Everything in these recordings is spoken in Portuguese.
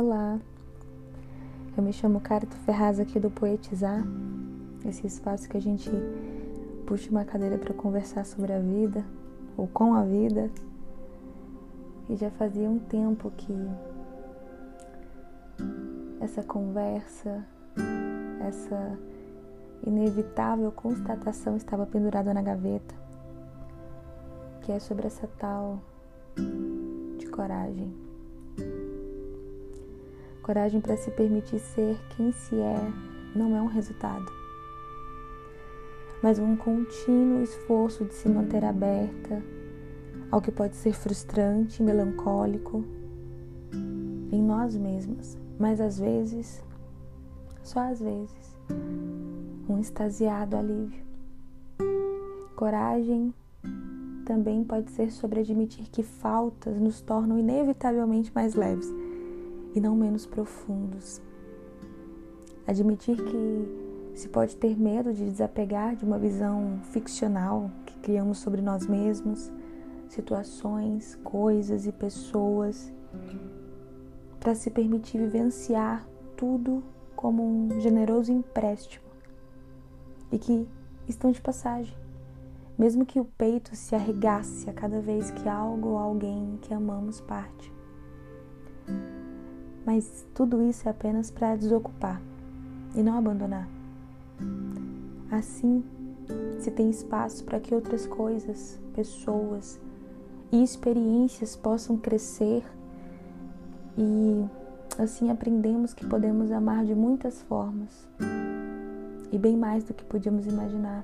Olá, eu me chamo Carito Ferraz aqui do Poetizar, esse espaço que a gente puxa uma cadeira para conversar sobre a vida ou com a vida. E já fazia um tempo que essa conversa, essa inevitável constatação estava pendurada na gaveta, que é sobre essa tal de coragem. Coragem para se permitir ser quem se é não é um resultado, mas um contínuo esforço de se manter aberta ao que pode ser frustrante, melancólico em nós mesmas, mas às vezes, só às vezes, um extasiado alívio. Coragem também pode ser sobre admitir que faltas nos tornam inevitavelmente mais leves e não menos profundos. Admitir que se pode ter medo de desapegar de uma visão ficcional que criamos sobre nós mesmos, situações, coisas e pessoas, para se permitir vivenciar tudo como um generoso empréstimo e que estão de passagem. Mesmo que o peito se arregasse a cada vez que algo ou alguém que amamos parte mas tudo isso é apenas para desocupar e não abandonar. Assim, se tem espaço para que outras coisas, pessoas e experiências possam crescer e assim aprendemos que podemos amar de muitas formas e bem mais do que podíamos imaginar.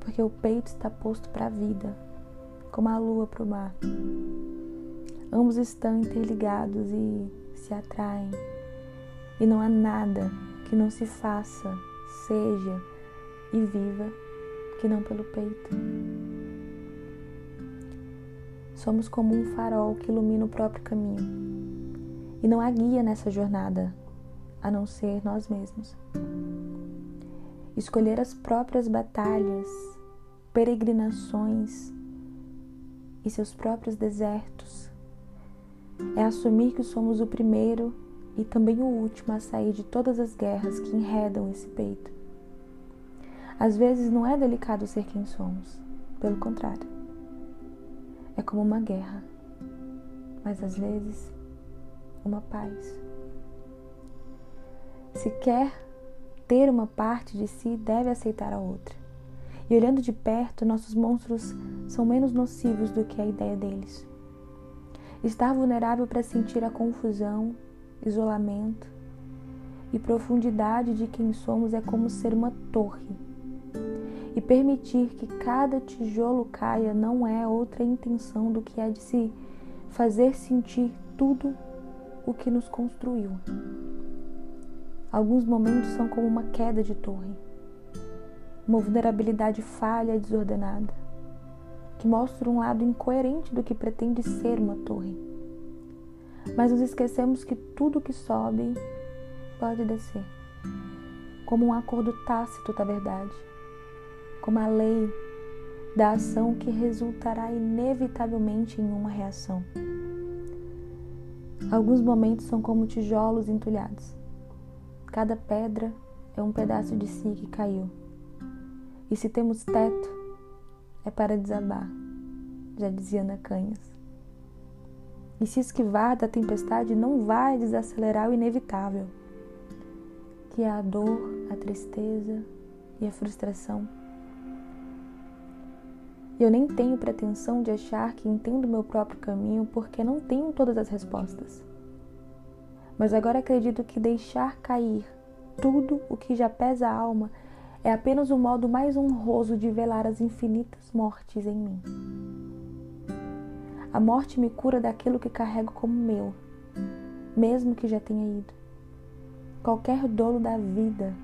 Porque o peito está posto para a vida, como a lua para o mar. Ambos estão interligados e se atraem. E não há nada que não se faça, seja e viva que não pelo peito. Somos como um farol que ilumina o próprio caminho. E não há guia nessa jornada a não ser nós mesmos. Escolher as próprias batalhas, peregrinações e seus próprios desertos é assumir que somos o primeiro e também o último a sair de todas as guerras que enredam esse peito. Às vezes não é delicado ser quem somos, pelo contrário. É como uma guerra, mas às vezes uma paz. Se quer ter uma parte de si, deve aceitar a outra. E olhando de perto, nossos monstros são menos nocivos do que a ideia deles. Estar vulnerável para sentir a confusão, isolamento e profundidade de quem somos é como ser uma torre. E permitir que cada tijolo caia não é outra intenção do que a de se fazer sentir tudo o que nos construiu. Alguns momentos são como uma queda de torre, uma vulnerabilidade falha e desordenada que mostra um lado incoerente do que pretende ser uma torre. Mas nos esquecemos que tudo que sobe pode descer, como um acordo tácito da verdade, como a lei da ação que resultará inevitavelmente em uma reação. Alguns momentos são como tijolos entulhados. Cada pedra é um pedaço de si que caiu. E se temos teto, é para desabar, já dizia Ana Canhas. E se esquivar da tempestade não vai desacelerar o inevitável, que é a dor, a tristeza e a frustração. Eu nem tenho pretensão de achar que entendo meu próprio caminho porque não tenho todas as respostas. Mas agora acredito que deixar cair tudo o que já pesa a alma é apenas o modo mais honroso de velar as infinitas mortes em mim. A morte me cura daquilo que carrego como meu, mesmo que já tenha ido. Qualquer dolo da vida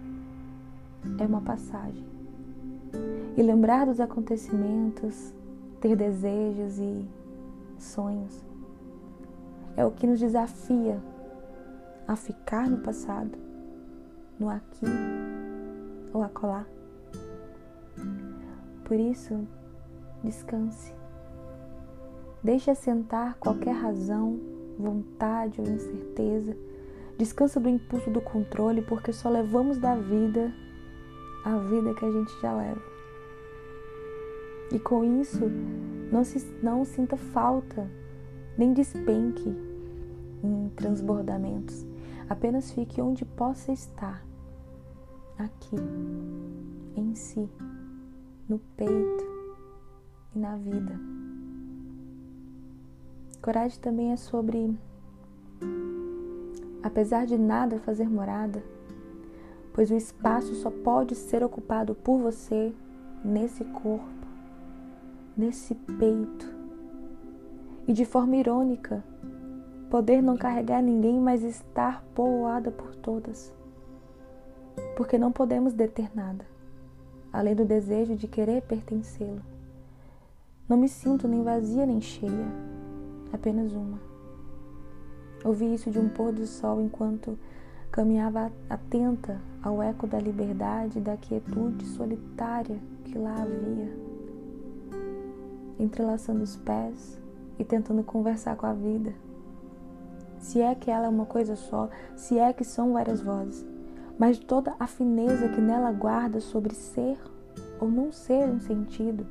é uma passagem. E lembrar dos acontecimentos, ter desejos e sonhos, é o que nos desafia a ficar no passado, no aqui ou acolá. Por isso, descanse. Deixe assentar qualquer razão vontade ou incerteza, descansa do impulso do controle, porque só levamos da vida a vida que a gente já leva. E com isso, não, se, não sinta falta, nem despenque em transbordamentos. Apenas fique onde possa estar, aqui, em si, no peito e na vida. Coragem também é sobre, apesar de nada fazer morada, pois o espaço só pode ser ocupado por você nesse corpo, nesse peito. E de forma irônica, poder não carregar ninguém, mas estar povoada por todas. Porque não podemos deter nada, além do desejo de querer pertencê-lo. Não me sinto nem vazia nem cheia apenas uma. Ouvi isso de um pôr do sol enquanto caminhava atenta ao eco da liberdade e da quietude solitária que lá havia, entrelaçando os pés e tentando conversar com a vida. Se é que ela é uma coisa só, se é que são várias vozes, mas toda a fineza que nela guarda sobre ser ou não ser um sentido.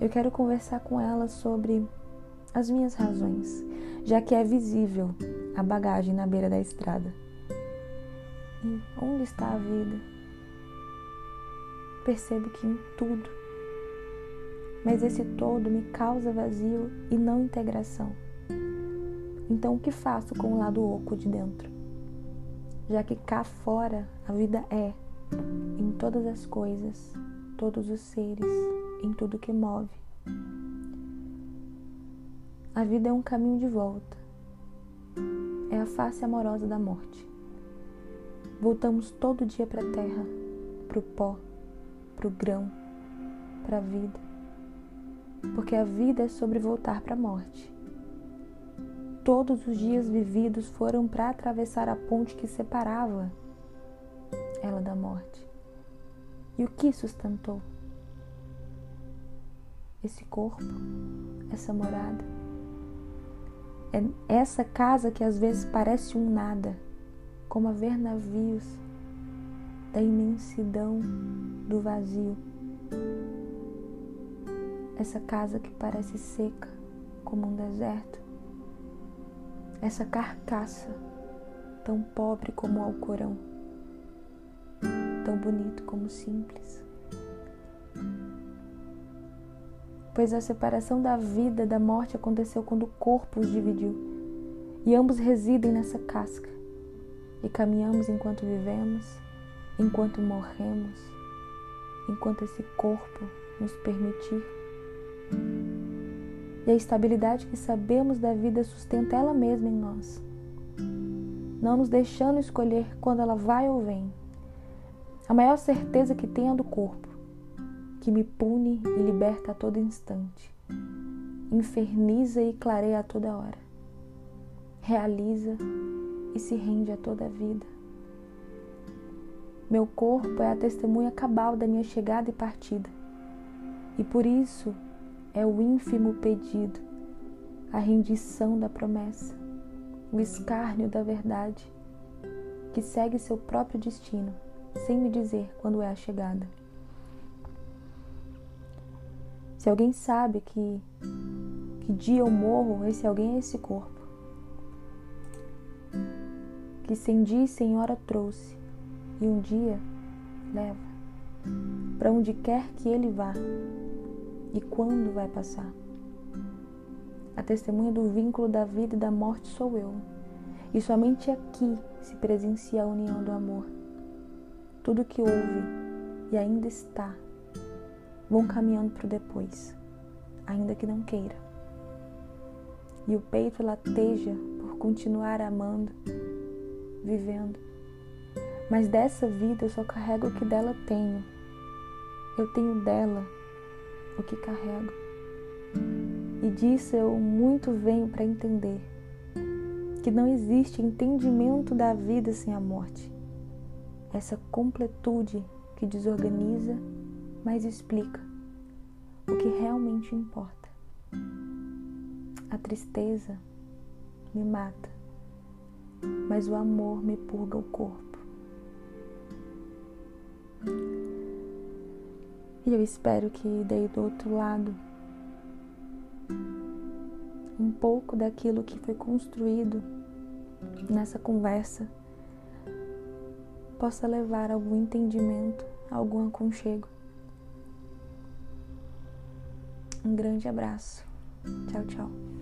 Eu quero conversar com ela sobre as minhas razões, já que é visível a bagagem na beira da estrada. E onde está a vida? Percebo que em tudo. Mas esse todo me causa vazio e não integração. Então o que faço com o lado oco de dentro? Já que cá fora a vida é, em todas as coisas, todos os seres, em tudo que move. A vida é um caminho de volta. É a face amorosa da morte. Voltamos todo dia para a terra, para o pó, para o grão, para a vida. Porque a vida é sobre voltar para a morte. Todos os dias vividos foram para atravessar a ponte que separava ela da morte. E o que sustentou? Esse corpo, essa morada é essa casa que às vezes parece um nada, como a ver navios da imensidão do vazio. Essa casa que parece seca como um deserto. Essa carcaça tão pobre como o Alcorão, tão bonito como simples. pois a separação da vida da morte aconteceu quando o corpo os dividiu, e ambos residem nessa casca, e caminhamos enquanto vivemos, enquanto morremos, enquanto esse corpo nos permitir. E a estabilidade que sabemos da vida sustenta ela mesma em nós, não nos deixando escolher quando ela vai ou vem. A maior certeza que tem é do corpo que me pune e liberta a todo instante, inferniza e clareia a toda hora, realiza e se rende a toda a vida. Meu corpo é a testemunha cabal da minha chegada e partida, e por isso é o ínfimo pedido, a rendição da promessa, o escárnio da verdade, que segue seu próprio destino, sem me dizer quando é a chegada. Se alguém sabe que, que dia eu morro, esse alguém é esse corpo. Que sem dia e sem hora trouxe, e um dia leva, para onde quer que ele vá, e quando vai passar. A testemunha do vínculo da vida e da morte sou eu, e somente aqui se presencia a união do amor. Tudo que houve e ainda está vão caminhando para o depois, ainda que não queira. E o peito lateja por continuar amando, vivendo. Mas dessa vida eu só carrego o que dela tenho. Eu tenho dela o que carrego. E disso eu muito venho para entender que não existe entendimento da vida sem a morte. Essa completude que desorganiza mas explica o que realmente importa. A tristeza me mata, mas o amor me purga o corpo. E eu espero que daí do outro lado um pouco daquilo que foi construído nessa conversa possa levar algum entendimento, algum aconchego. Um grande abraço. Tchau, tchau.